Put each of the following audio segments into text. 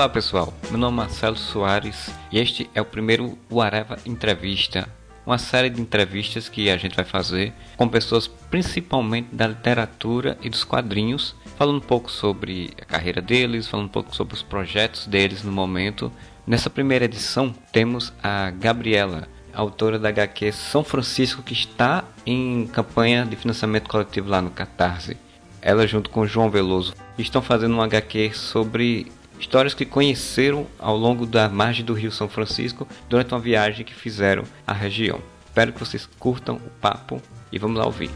Olá pessoal, meu nome é Marcelo Soares e este é o primeiro Uareva Entrevista, uma série de entrevistas que a gente vai fazer com pessoas principalmente da literatura e dos quadrinhos, falando um pouco sobre a carreira deles, falando um pouco sobre os projetos deles no momento. Nessa primeira edição temos a Gabriela, autora da HQ São Francisco, que está em campanha de financiamento coletivo lá no Catarse. Ela junto com João Veloso estão fazendo uma HQ sobre histórias que conheceram ao longo da margem do Rio São Francisco durante uma viagem que fizeram à região. Espero que vocês curtam o papo e vamos lá ouvir.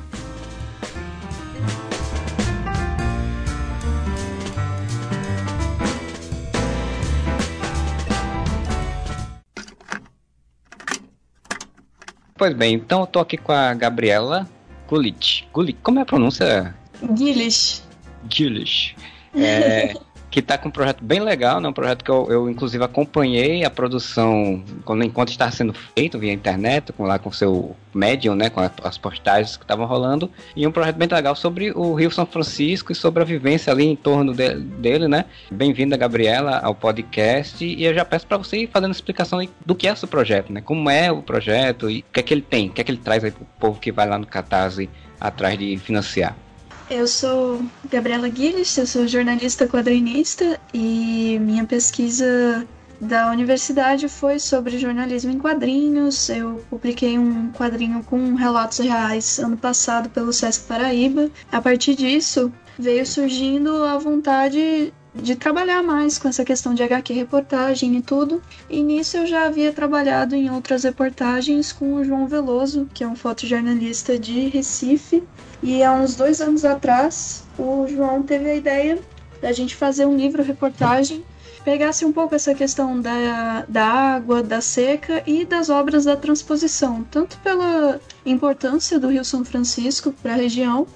Pois bem, então eu tô aqui com a Gabriela Gulich. Gulich, como é a pronúncia? Gulich. Gulich. É, que está com um projeto bem legal, né? Um projeto que eu, eu inclusive acompanhei a produção quando enquanto estava sendo feito via internet, com lá com seu Medium, né? Com a, as postagens que estavam rolando e um projeto bem legal sobre o Rio São Francisco e sobre a vivência ali em torno de, dele, né? Bem-vinda, Gabriela, ao podcast e eu já peço para você ir fazendo explicação do que é esse projeto, né? Como é o projeto e o que é que ele tem, o que é que ele traz aí para o povo que vai lá no Catarse atrás de financiar. Eu sou Gabriela Guilherme, eu sou jornalista quadrinista e minha pesquisa da universidade foi sobre jornalismo em quadrinhos. Eu publiquei um quadrinho com relatos reais ano passado pelo Sesc Paraíba. A partir disso, veio surgindo a vontade de trabalhar mais com essa questão de HQ reportagem e tudo. E nisso eu já havia trabalhado em outras reportagens com o João Veloso, que é um fotojornalista de Recife. E há uns dois anos atrás, o João teve a ideia da gente fazer um livro reportagem pegasse um pouco essa questão da, da água, da seca e das obras da transposição, tanto pela importância do Rio São Francisco para a região,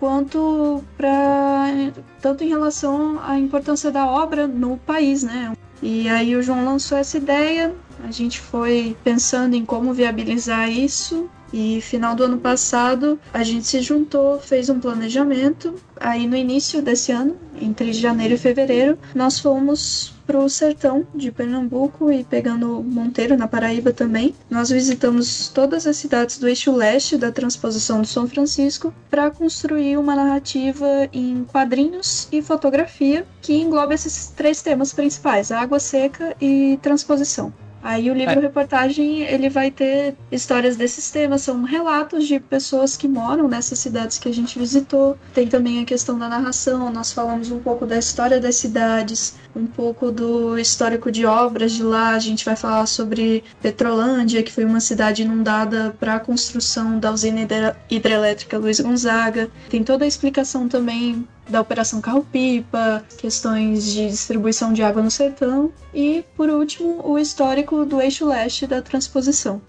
quanto para tanto em relação à importância da obra no país, né? E aí o João lançou essa ideia, a gente foi pensando em como viabilizar isso e final do ano passado a gente se juntou, fez um planejamento. Aí no início desse ano, entre janeiro e fevereiro, nós fomos pro sertão de Pernambuco e pegando Monteiro na Paraíba também. Nós visitamos todas as cidades do eixo leste da transposição do São Francisco para construir uma narrativa em quadrinhos e fotografia que engloba esses três temas principais: água seca e transposição. Aí o livro-reportagem ele vai ter histórias desses temas, são relatos de pessoas que moram nessas cidades que a gente visitou. Tem também a questão da narração, nós falamos um pouco da história das cidades, um pouco do histórico de obras de lá. A gente vai falar sobre Petrolândia, que foi uma cidade inundada para a construção da usina hidrelétrica Luiz Gonzaga. Tem toda a explicação também da Operação Carro-Pipa, questões de distribuição de água no sertão e, por último, o histórico do eixo leste da transposição.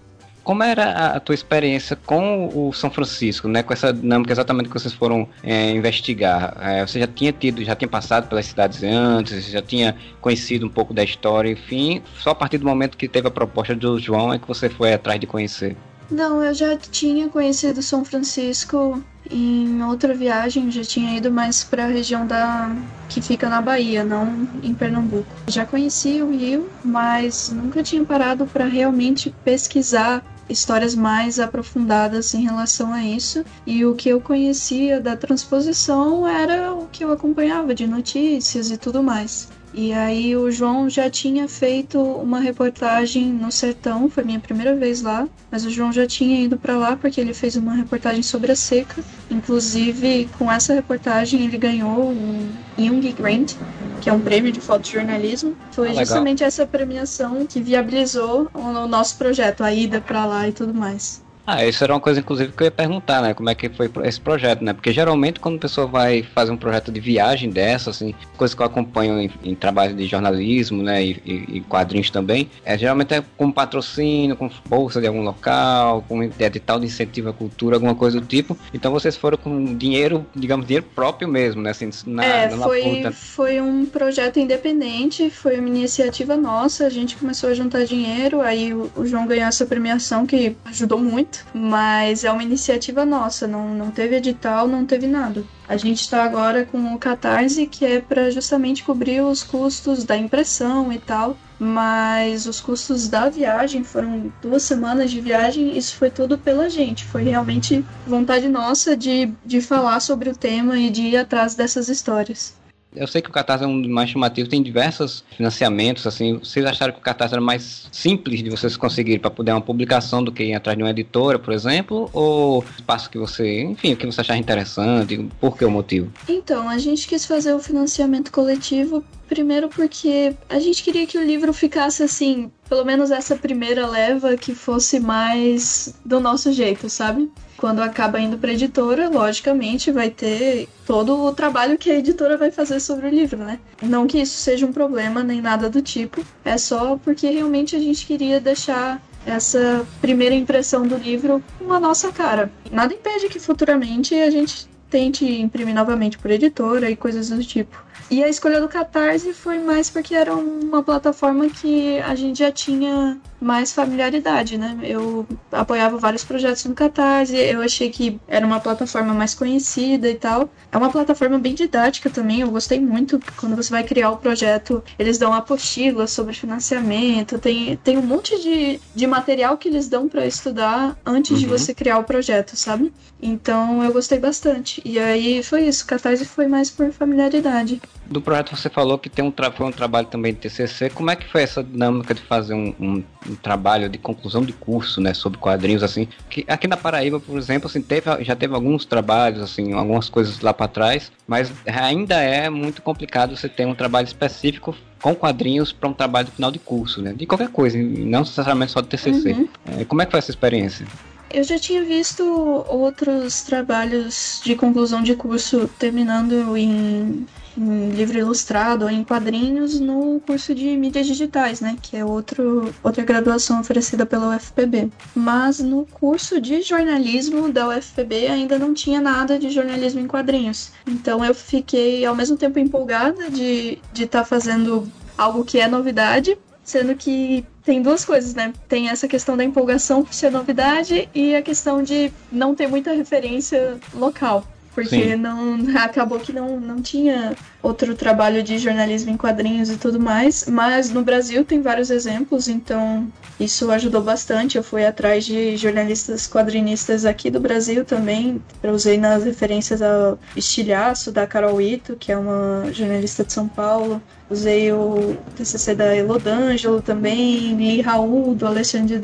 Como era a tua experiência com o São Francisco, né? Com essa dinâmica exatamente que vocês foram é, investigar? É, você já tinha tido, já tinha passado pelas cidades antes, já tinha conhecido um pouco da história, enfim. Só a partir do momento que teve a proposta do João é que você foi atrás de conhecer. Não, eu já tinha conhecido São Francisco em outra viagem, já tinha ido mais para a região da que fica na Bahia, não em Pernambuco. Já conhecia o Rio, mas nunca tinha parado para realmente pesquisar histórias mais aprofundadas em relação a isso. E o que eu conhecia da transposição era o que eu acompanhava de notícias e tudo mais. E aí o João já tinha feito uma reportagem no sertão, foi minha primeira vez lá, mas o João já tinha ido para lá porque ele fez uma reportagem sobre a seca. Inclusive, com essa reportagem ele ganhou um Young Grant, que é um prêmio de fotojornalismo. Foi ah, justamente essa premiação que viabilizou o nosso projeto, a ida para lá e tudo mais. Ah, isso era uma coisa, inclusive, que eu ia perguntar, né? Como é que foi esse projeto, né? Porque geralmente quando a pessoa vai fazer um projeto de viagem dessa, assim, coisa que eu acompanho em, em trabalho de jornalismo, né? E, e, e, quadrinhos também, é, geralmente é com patrocínio, com bolsa de algum local, com edital de incentivo à cultura, alguma coisa do tipo. Então vocês foram com dinheiro, digamos, dinheiro próprio mesmo, né? Assim, na, é, na foi, foi um projeto independente, foi uma iniciativa nossa, a gente começou a juntar dinheiro, aí o João ganhou essa premiação que ajudou muito muito, mas é uma iniciativa nossa, não, não teve edital, não teve nada. A gente está agora com o Catarse, que é para justamente cobrir os custos da impressão e tal, mas os custos da viagem foram duas semanas de viagem, isso foi tudo pela gente. Foi realmente vontade nossa de, de falar sobre o tema e de ir atrás dessas histórias. Eu sei que o Catarse é um mais chamativos, tem diversos financiamentos, assim, vocês acharam que o Catarse era mais simples de vocês conseguirem para poder uma publicação do que ir atrás de uma editora, por exemplo, ou espaço que você, enfim, o que você achar interessante, por que o motivo? Então, a gente quis fazer o financiamento coletivo primeiro porque a gente queria que o livro ficasse assim, pelo menos essa primeira leva que fosse mais do nosso jeito, sabe? Quando acaba indo para editora, logicamente vai ter todo o trabalho que a editora vai fazer sobre o livro, né? Não que isso seja um problema nem nada do tipo, é só porque realmente a gente queria deixar essa primeira impressão do livro com a nossa cara. Nada impede que futuramente a gente tente imprimir novamente por editora e coisas do tipo. E a escolha do Catarse foi mais porque era uma plataforma que a gente já tinha mais familiaridade, né? Eu apoiava vários projetos no Catarse, eu achei que era uma plataforma mais conhecida e tal. É uma plataforma bem didática também, eu gostei muito. Quando você vai criar o projeto, eles dão apostila sobre financiamento, tem, tem um monte de, de material que eles dão para estudar antes uhum. de você criar o projeto, sabe? Então eu gostei bastante. E aí foi isso, o Catarse foi mais por familiaridade do projeto você falou que tem um, foi um trabalho também de TCC. Como é que foi essa dinâmica de fazer um, um, um, trabalho de conclusão de curso, né, sobre quadrinhos assim? Que aqui na Paraíba, por exemplo, assim, teve, já teve alguns trabalhos assim, algumas coisas lá para trás, mas ainda é muito complicado você ter um trabalho específico com quadrinhos para um trabalho de final de curso, né? De qualquer coisa, não necessariamente só de TCC. Uhum. É, como é que foi essa experiência? Eu já tinha visto outros trabalhos de conclusão de curso terminando em em livro ilustrado ou em quadrinhos no curso de mídias digitais, né, que é outro, outra graduação oferecida pela UFPB. Mas no curso de jornalismo da UFPB ainda não tinha nada de jornalismo em quadrinhos. Então eu fiquei ao mesmo tempo empolgada de estar de tá fazendo algo que é novidade, sendo que tem duas coisas, né? Tem essa questão da empolgação por ser novidade e a questão de não ter muita referência local porque Sim. não acabou que não, não tinha outro trabalho de jornalismo em quadrinhos e tudo mais, mas no Brasil tem vários exemplos, então isso ajudou bastante. Eu fui atrás de jornalistas quadrinistas aqui do Brasil também, eu usei nas referências ao Estilhaço da Carol Ito, que é uma jornalista de São Paulo, usei o TCC da Elodângelo também, li Raul do Alexandre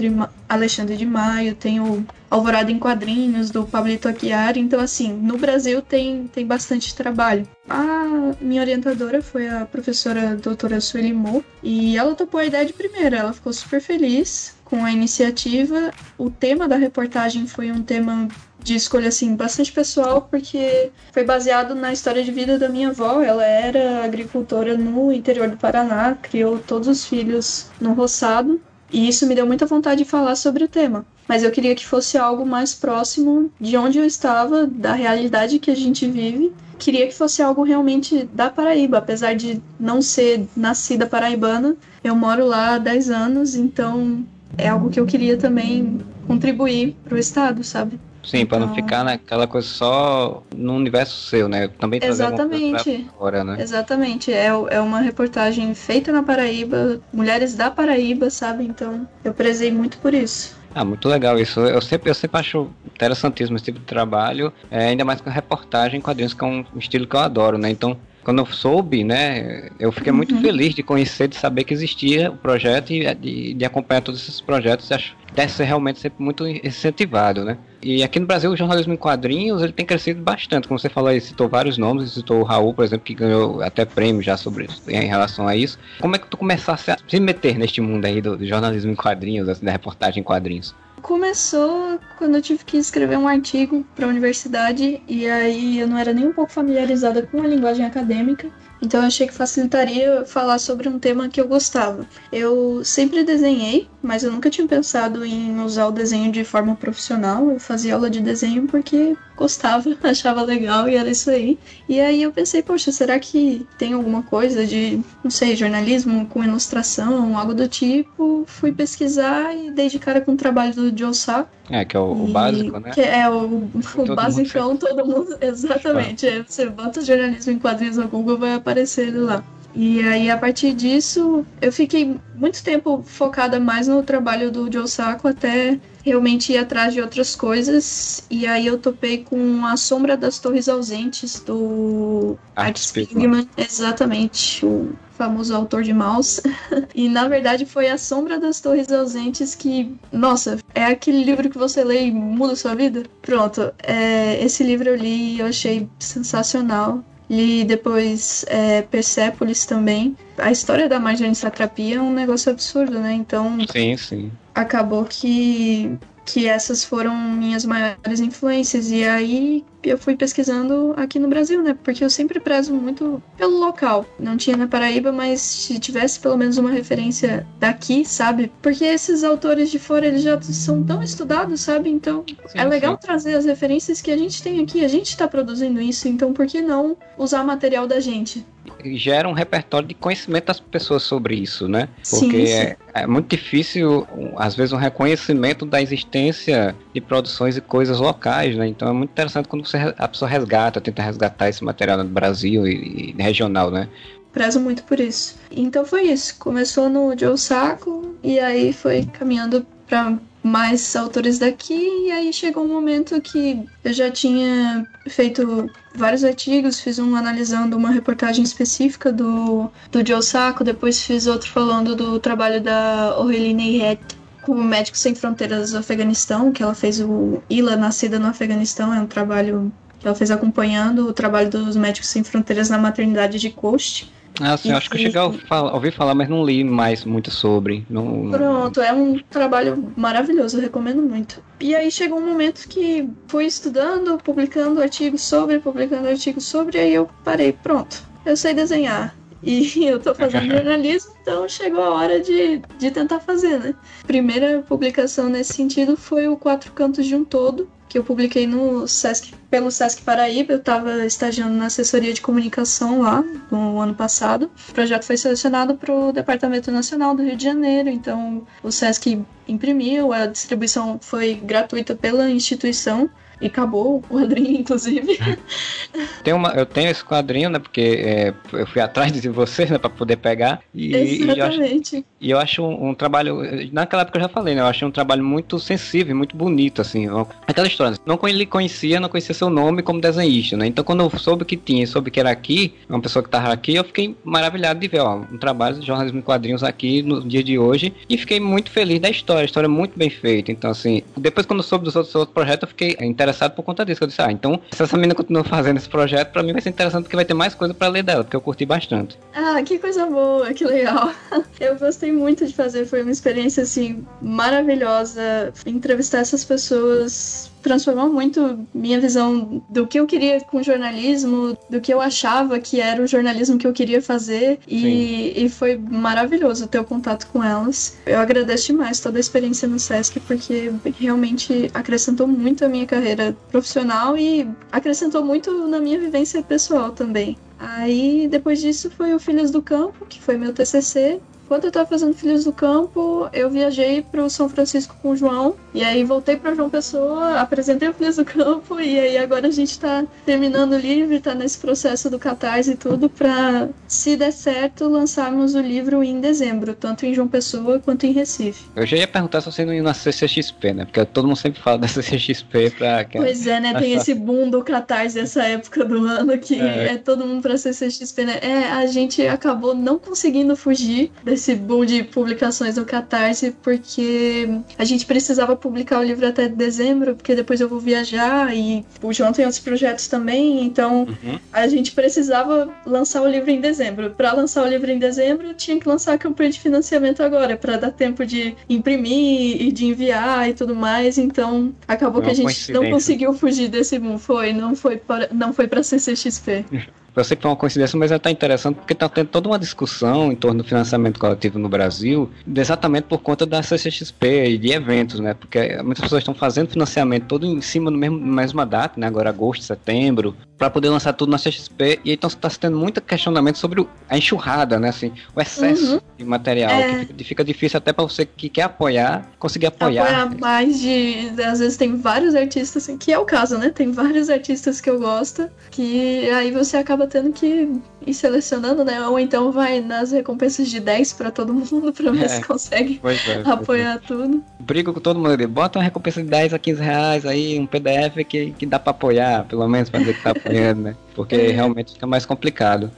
Alexandre de Maio, tem o Alvorada em Quadrinhos do Pablito Aguiar, então assim, no Brasil tem, tem bastante trabalho. A minha orientadora foi a professora doutora Sueli Mo, e ela topou a ideia de primeira, ela ficou super feliz com a iniciativa. O tema da reportagem foi um tema de escolha assim bastante pessoal porque foi baseado na história de vida da minha avó. Ela era agricultora no interior do Paraná, criou todos os filhos no roçado e isso me deu muita vontade de falar sobre o tema. Mas eu queria que fosse algo mais próximo de onde eu estava, da realidade que a gente vive queria que fosse algo realmente da Paraíba, apesar de não ser nascida paraibana. Eu moro lá há 10 anos, então é algo que eu queria também contribuir para o estado, sabe? Sim, para então... não ficar naquela coisa só no universo seu, né? Também Exatamente. fora, né? Exatamente. É, é uma reportagem feita na Paraíba, mulheres da Paraíba, sabe? Então eu prezei muito por isso. Ah, muito legal isso. Eu sempre, eu sempre acho interessantíssimo esse tipo de trabalho, é, ainda mais com reportagem em quadrinhos, que é um estilo que eu adoro, né? Então, quando eu soube, né, eu fiquei muito uhum. feliz de conhecer, de saber que existia o projeto e de, de acompanhar todos esses projetos. Acho que deve ser realmente sempre muito incentivado, né? E aqui no Brasil o jornalismo em quadrinhos ele tem crescido bastante, como você falou aí, citou vários nomes, citou o Raul, por exemplo, que ganhou até prêmio já sobre isso, em relação a isso. Como é que tu começasse a se meter neste mundo aí do, do jornalismo em quadrinhos, assim, da reportagem em quadrinhos? Começou quando eu tive que escrever um artigo para a universidade e aí eu não era nem um pouco familiarizada com a linguagem acadêmica, então achei que facilitaria falar sobre um tema que eu gostava. Eu sempre desenhei, mas eu nunca tinha pensado em usar o desenho de forma profissional. Eu fazia aula de desenho porque gostava, achava legal e era isso aí. E aí eu pensei, poxa, será que tem alguma coisa de, não sei, jornalismo com ilustração, algo do tipo? Fui pesquisar e dei de cara com o trabalho do Joe Sá, É, que é o, o básico, né? Que é o, o basicão, mundo todo mundo. Exatamente. É, você bota jornalismo em quadrinhos no Google, vai aparecer ele lá. E aí, a partir disso, eu fiquei muito tempo focada mais no trabalho do Joe Sacco até realmente ir atrás de outras coisas. E aí eu topei com A Sombra das Torres Ausentes, do Art Spiegelman. Exatamente, o famoso autor de Mouse. e na verdade foi A Sombra das Torres Ausentes que, nossa, é aquele livro que você lê e muda a sua vida? Pronto, é, esse livro eu li e eu achei sensacional. Li depois é, Persepolis também. A história da Marjane Satrapia é um negócio absurdo, né? Então. Sim, sim. Acabou que que essas foram minhas maiores influências. E aí eu fui pesquisando aqui no Brasil, né? Porque eu sempre prezo muito pelo local. Não tinha na Paraíba, mas se tivesse pelo menos uma referência daqui, sabe? Porque esses autores de fora, eles já são tão estudados, sabe? Então sim, é legal sim. trazer as referências que a gente tem aqui. A gente está produzindo isso, então por que não usar material da gente? gera um repertório de conhecimento das pessoas sobre isso, né? Porque sim, é, é, muito difícil, às vezes, um reconhecimento da existência de produções e coisas locais, né? Então é muito interessante quando você, a pessoa resgata, tenta resgatar esse material no Brasil e, e regional, né? Prezo muito por isso. Então foi isso. Começou no Joe Saco e aí foi caminhando para mais autores daqui, e aí chegou um momento que eu já tinha feito vários artigos, fiz um analisando uma reportagem específica do, do Joe Sacco, depois fiz outro falando do trabalho da Aureline Head com Médicos Sem Fronteiras do Afeganistão, que ela fez o Ila Nascida no Afeganistão, é um trabalho que ela fez acompanhando o trabalho dos Médicos Sem Fronteiras na maternidade de Coast. Ah, sim, acho que eu cheguei a ouvir falar, mas não li mais muito sobre. Não... Pronto, é um trabalho maravilhoso, eu recomendo muito. E aí chegou um momento que fui estudando, publicando artigos sobre, publicando artigos sobre, aí eu parei, pronto, eu sei desenhar. E eu tô fazendo jornalismo, então chegou a hora de, de tentar fazer, né? Primeira publicação nesse sentido foi o Quatro Cantos de um Todo, que eu publiquei no Sesc, pelo Sesc Paraíba. Eu estava estagiando na assessoria de comunicação lá no ano passado. O projeto foi selecionado para o Departamento Nacional do Rio de Janeiro, então o Sesc imprimiu, a distribuição foi gratuita pela instituição e acabou o quadrinho, inclusive. Tem uma, eu tenho esse quadrinho, né? Porque é, eu fui atrás de você, né? Pra poder pegar. E, Exatamente. E eu acho, e eu acho um, um, trabalho. Naquela época eu já falei, né? Eu achei um trabalho muito sensível, muito bonito, assim. Aquela história. Não ele conhecia, não conhecia seu nome como desenhista, né? Então quando eu soube que tinha, soube que era aqui, uma pessoa que tava aqui, eu fiquei maravilhado de ver, ó, um trabalho de jornalismo em quadrinhos aqui no dia de hoje. E fiquei muito feliz da história. A história é muito bem feita. Então, assim, depois quando eu soube dos outros, outros projetos, eu fiquei interessado interessado por conta disso. Eu disse, ah, então, se essa menina continua fazendo esse projeto, pra mim vai ser interessante porque vai ter mais coisa para ler dela, porque eu curti bastante. Ah, que coisa boa, que legal. Eu gostei muito de fazer, foi uma experiência, assim, maravilhosa. Entrevistar essas pessoas transformou muito minha visão do que eu queria com jornalismo, do que eu achava que era o jornalismo que eu queria fazer e, e, foi maravilhoso ter o contato com elas. Eu agradeço demais toda a experiência no SESC porque realmente acrescentou muito a minha carreira profissional e acrescentou muito na minha vivência pessoal também. Aí depois disso foi o Filhos do Campo, que foi meu TCC, quando eu tava fazendo Filhos do Campo, eu viajei pro São Francisco com o João. E aí voltei pra João Pessoa, apresentei o Filhos do Campo. E aí agora a gente tá terminando o livro, tá nesse processo do catarse e tudo, pra, se der certo, lançarmos o livro em dezembro, tanto em João Pessoa quanto em Recife. Eu já ia perguntar se você não ia na CCXP, né? Porque todo mundo sempre fala da CCXP pra. Pois é, né? Tem esse boom do catarse dessa época do ano que é, é todo mundo pra CCXP, né? É, a gente acabou não conseguindo fugir desse esse boom de publicações no Catarse, porque a gente precisava publicar o livro até dezembro, porque depois eu vou viajar e o João tem outros projetos também, então uhum. a gente precisava lançar o livro em dezembro. Para lançar o livro em dezembro, tinha que lançar a campanha de financiamento agora, para dar tempo de imprimir e de enviar e tudo mais, então acabou que a gente não conseguiu fugir desse boom. Foi, não foi para, não foi para CCXP. eu sei que foi uma coincidência, mas ela está interessante porque está tendo toda uma discussão em torno do financiamento coletivo no Brasil, exatamente por conta da CCXP e de eventos, né? Porque muitas pessoas estão fazendo financiamento todo em cima do mesmo mesma data, né? Agora agosto, setembro, para poder lançar tudo na CXP. E então está tendo muito questionamento sobre a enxurrada, né? Assim, o excesso uhum. de material, é. que fica, fica, difícil até para você que quer apoiar, conseguir apoiar. Apoiar mais de. Às vezes tem vários artistas, assim, que é o caso, né? Tem vários artistas que eu gosto, que aí você acaba tendo que ir selecionando, né? Ou então vai nas recompensas de 10 para todo mundo para ver é. se consegue é, apoiar é. tudo. Brigo com todo mundo, bota uma recompensa de 10 a 15 reais aí, um PDF que, que dá para apoiar, pelo menos para dizer que tá apoiando, né? Porque é. realmente fica mais complicado.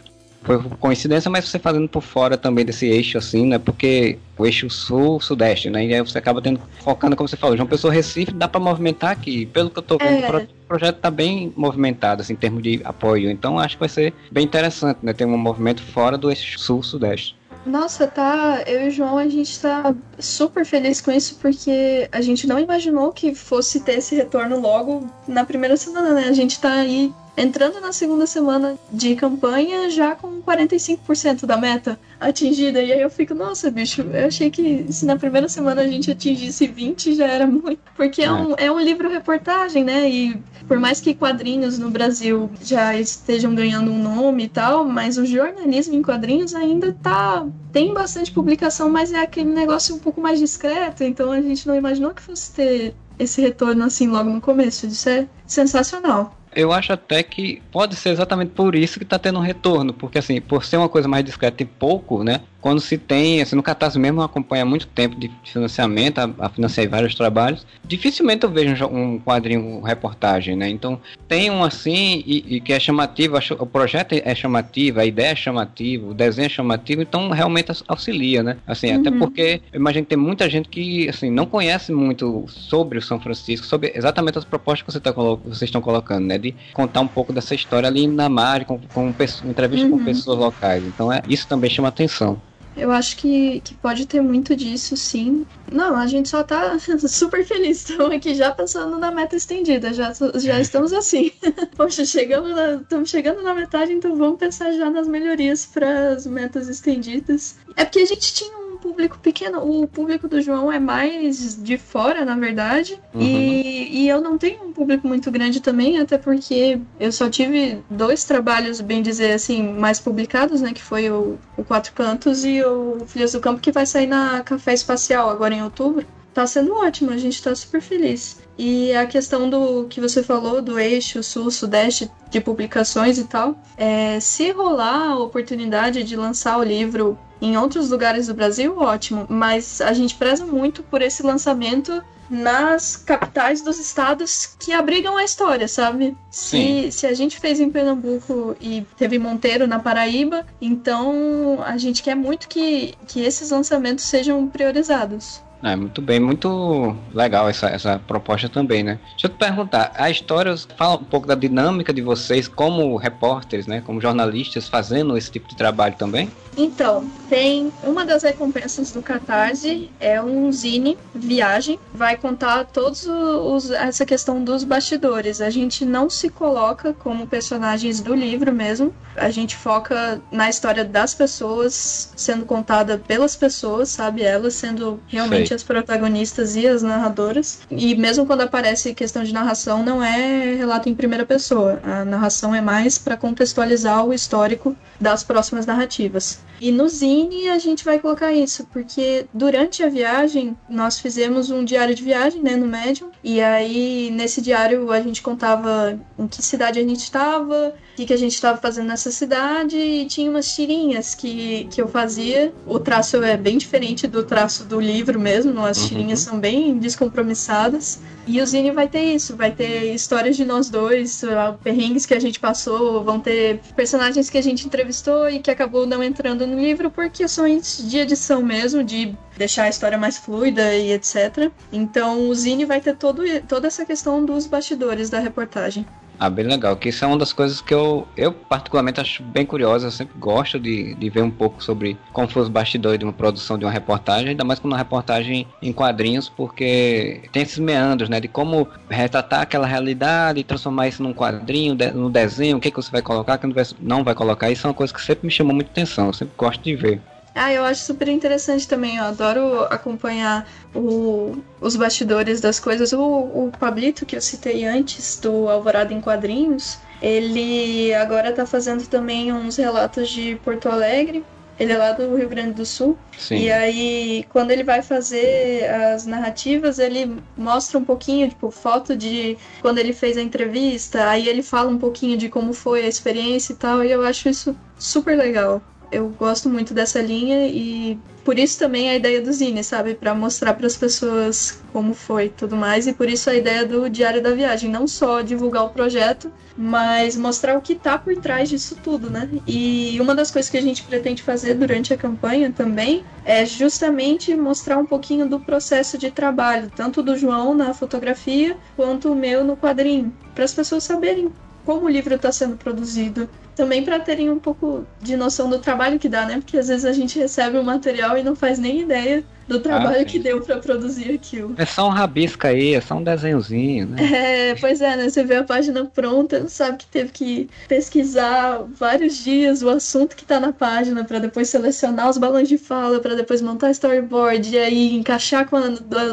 Foi coincidência, mas você fazendo por fora também desse eixo, assim, né? Porque o eixo sul-sudeste, né? E aí você acaba tendo, focando, como você falou, João Pessoa Recife, dá para movimentar aqui. Pelo que eu tô vendo, é. Projeto tá bem movimentado, assim, em termos de apoio. Então acho que vai ser bem interessante, né? Ter um movimento fora do sul-sudeste. Nossa, tá. Eu e o João, a gente tá super feliz com isso, porque a gente não imaginou que fosse ter esse retorno logo na primeira semana, né? A gente tá aí entrando na segunda semana de campanha já com 45% da meta atingida. E aí eu fico, nossa, bicho, eu achei que se na primeira semana a gente atingisse 20 já era muito. Porque é um, é um livro-reportagem, né? E por mais que quadrinhos no Brasil já estejam ganhando um nome e tal, mas o jornalismo em quadrinhos ainda tá. Tem bastante publicação, mas é aquele negócio um pouco mais discreto. Então a gente não imaginou que fosse ter esse retorno assim logo no começo. Isso é sensacional. Eu acho até que pode ser exatamente por isso que está tendo um retorno, porque assim, por ser uma coisa mais discreta e pouco, né? Quando se tem, assim, no Catarse mesmo acompanha muito tempo de financiamento, a, a financiar vários trabalhos, dificilmente eu vejo um, quadrinho um reportagem, né? Então tem um assim e, e que é chamativo, o projeto é chamativo, a ideia é chamativa, o desenho é chamativo, então realmente auxilia, né? Assim, uhum. até porque eu imagino que tem muita gente que assim não conhece muito sobre o São Francisco, sobre exatamente as propostas que você tá, vocês estão colocando, né? De contar um pouco dessa história ali na mar, com, com, com entrevista uhum. com pessoas locais. Então é isso também chama atenção. Eu acho que, que pode ter muito disso, sim. Não, a gente só tá super feliz. Estamos aqui já pensando na meta estendida. Já, já é. estamos assim. Poxa, chegamos na, estamos chegando na metade, então vamos pensar já nas melhorias para as metas estendidas. É porque a gente tinha um público pequeno. O público do João é mais de fora, na verdade. Uhum. E, e eu não tenho um público muito grande também, até porque eu só tive dois trabalhos, bem dizer assim, mais publicados, né? Que foi o, o Quatro Cantos e o Filhos do Campo, que vai sair na Café Espacial agora em outubro. Tá sendo ótimo, a gente tá super feliz. E a questão do que você falou do eixo sul-sudeste de publicações e tal, é, se rolar a oportunidade de lançar o livro em outros lugares do Brasil, ótimo, mas a gente preza muito por esse lançamento nas capitais dos estados que abrigam a história, sabe? Se, se a gente fez em Pernambuco e teve Monteiro na Paraíba, então a gente quer muito que, que esses lançamentos sejam priorizados. É, muito bem, muito legal essa, essa proposta também, né? Deixa eu te perguntar, a história fala um pouco da dinâmica de vocês como repórteres, né? Como jornalistas fazendo esse tipo de trabalho também? Então, tem uma das recompensas do Catarse, é um zine, viagem, vai contar todos os, essa questão dos bastidores. A gente não se coloca como personagens do livro mesmo, a gente foca na história das pessoas, sendo contada pelas pessoas, sabe? Elas sendo realmente Sei. as protagonistas e as narradoras. E mesmo quando aparece questão de narração, não é relato em primeira pessoa. A narração é mais para contextualizar o histórico das próximas narrativas. E no Zine a gente vai colocar isso, porque durante a viagem nós fizemos um diário de viagem, né, no Medium, e aí nesse diário a gente contava em que cidade a gente estava, o que, que a gente estava fazendo nessa cidade, e tinha umas tirinhas que, que eu fazia. O traço é bem diferente do traço do livro mesmo, as uhum. tirinhas são bem descompromissadas. E o Zine vai ter isso, vai ter histórias de nós dois, perrengues que a gente passou, vão ter personagens que a gente entrevistou e que acabou não entrando no livro por questões de edição mesmo, de deixar a história mais fluida e etc. Então o Zine vai ter todo, toda essa questão dos bastidores da reportagem. Ah, bem legal. Que isso é uma das coisas que eu, eu particularmente acho bem curiosa. Eu sempre gosto de, de ver um pouco sobre como foi os bastidores de uma produção de uma reportagem, ainda mais quando uma reportagem em quadrinhos, porque tem esses meandros, né? De como retratar aquela realidade e transformar isso num quadrinho, de, no desenho, o que, que você vai colocar, o que não vai, não vai colocar. Isso é uma coisa que sempre me chamou muita atenção. Eu sempre gosto de ver. Ah, eu acho super interessante também. Eu adoro acompanhar o, os bastidores das coisas. O, o Pablito, que eu citei antes, do Alvorada em Quadrinhos, ele agora tá fazendo também uns relatos de Porto Alegre. Ele é lá do Rio Grande do Sul. Sim. E aí, quando ele vai fazer as narrativas, ele mostra um pouquinho, tipo, foto de quando ele fez a entrevista. Aí ele fala um pouquinho de como foi a experiência e tal. E eu acho isso super legal eu gosto muito dessa linha e por isso também a ideia do Zine, sabe? Para mostrar para as pessoas como foi tudo mais. E por isso a ideia do Diário da Viagem. Não só divulgar o projeto, mas mostrar o que tá por trás disso tudo, né? E uma das coisas que a gente pretende fazer durante a campanha também é justamente mostrar um pouquinho do processo de trabalho, tanto do João na fotografia quanto o meu no quadrinho, para as pessoas saberem como o livro está sendo produzido. Também para terem um pouco de noção do trabalho que dá, né? Porque às vezes a gente recebe um material e não faz nem ideia do trabalho ah, que deu para produzir aquilo. É só um rabisco aí, é só um desenhozinho, né? É, pois é, né? Você vê a página pronta, sabe que teve que pesquisar vários dias o assunto que tá na página para depois selecionar os balões de fala, para depois montar storyboard e aí encaixar com a,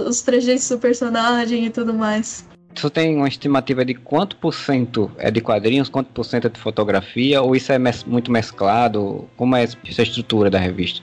os trejeitos do personagem e tudo mais. Tu tem uma estimativa de quanto por cento é de quadrinhos, quanto por cento é de fotografia, ou isso é mes muito mesclado? Como é essa estrutura da revista?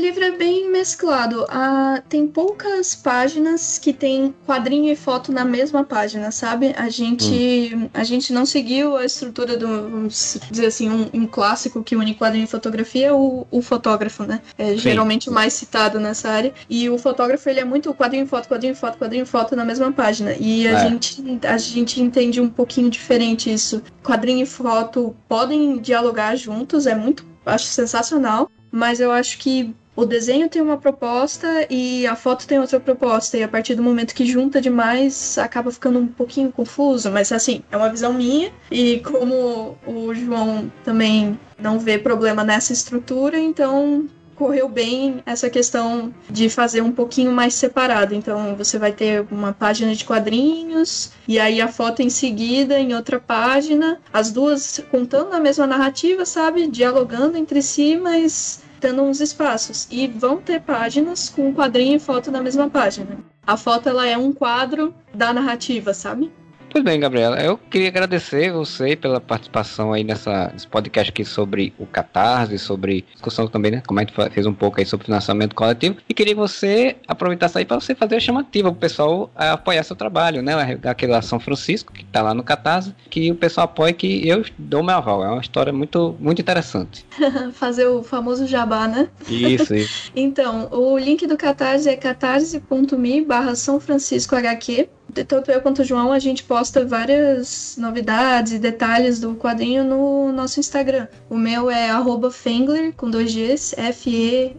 Livro é bem mesclado. Ah, tem poucas páginas que tem quadrinho e foto na mesma página, sabe? A gente, hum. a gente não seguiu a estrutura do, vamos dizer assim, um, um clássico que une quadrinho e fotografia, é o, o fotógrafo, né? É Sim. geralmente o mais citado nessa área. E o fotógrafo, ele é muito quadrinho, foto, quadrinho, foto, quadrinho, foto na mesma página. E a, é. gente, a gente entende um pouquinho diferente isso. Quadrinho e foto podem dialogar juntos, é muito, acho sensacional mas eu acho que o desenho tem uma proposta e a foto tem outra proposta, e a partir do momento que junta demais, acaba ficando um pouquinho confuso, mas assim, é uma visão minha, e como o João também não vê problema nessa estrutura, então correu bem essa questão de fazer um pouquinho mais separado. Então você vai ter uma página de quadrinhos e aí a foto em seguida em outra página, as duas contando a mesma narrativa, sabe? Dialogando entre si, mas tendo uns espaços. E vão ter páginas com quadrinho e foto na mesma página. A foto ela é um quadro da narrativa, sabe? Pois bem, Gabriela, eu queria agradecer você pela participação aí nessa, nesse podcast aqui sobre o Catarse, sobre discussão também, né? Como a gente fez um pouco aí sobre financiamento coletivo. E queria que você aproveitasse aí para você fazer a chamativa para o pessoal apoiar seu trabalho, né? Aquela São Francisco, que está lá no Catarse, que o pessoal apoia que eu dou meu aval. É uma história muito, muito interessante. fazer o famoso jabá, né? Isso, isso. então, o link do Catarse é catarse.me barra São Francisco HQ tanto eu quanto o João, a gente posta várias novidades e detalhes do quadrinho no nosso Instagram. O meu é Fengler, com dois Gs, F-E-N-G-G-L-E-R,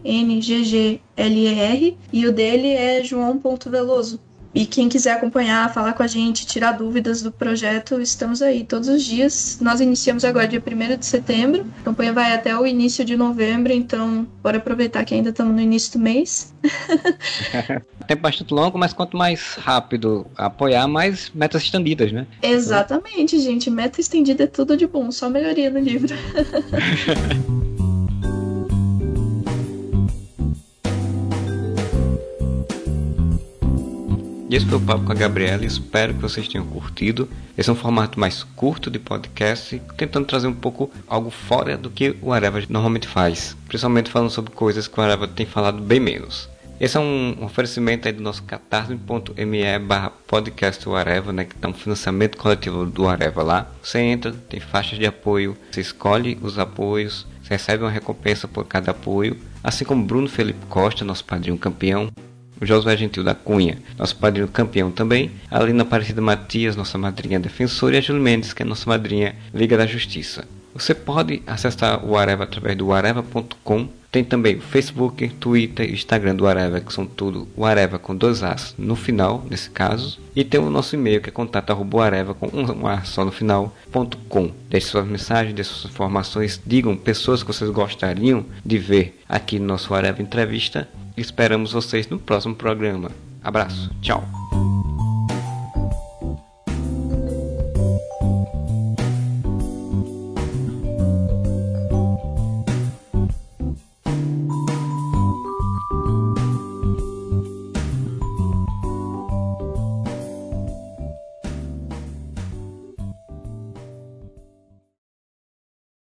e o dele é joão.veloso. E quem quiser acompanhar, falar com a gente, tirar dúvidas do projeto, estamos aí todos os dias. Nós iniciamos agora dia 1 de setembro, a campanha vai até o início de novembro, então bora aproveitar que ainda estamos no início do mês. Tempo bastante longo, mas quanto mais rápido apoiar, mais metas estendidas, né? Exatamente, gente. Meta estendida é tudo de bom, só melhoria no livro. E esse foi o papo com a Gabriela. Espero que vocês tenham curtido. Esse é um formato mais curto de podcast, tentando trazer um pouco algo fora do que o Areva normalmente faz, principalmente falando sobre coisas que o Areva tem falado bem menos. Esse é um oferecimento aí do nosso catarse.me barra podcast Areva, né, que dá um financiamento coletivo do Areva lá. Você entra, tem faixas de apoio, você escolhe os apoios, você recebe uma recompensa por cada apoio, assim como Bruno Felipe Costa, nosso padrinho campeão, Josué Gentil da Cunha, nosso padrinho campeão também, a Lina Aparecida Matias, nossa madrinha defensora, e a Júlia Mendes, que é nossa madrinha Liga da Justiça. Você pode acessar o Areva através do areva.com. Tem também o Facebook, Twitter e Instagram do Areva, que são tudo o Areva com dois As no final, nesse caso. E tem o nosso e-mail que é contato.areva com um A só no final, com. Deixe suas mensagens, deixe suas informações, digam pessoas que vocês gostariam de ver aqui no nosso Areva Entrevista. Esperamos vocês no próximo programa. Abraço, tchau.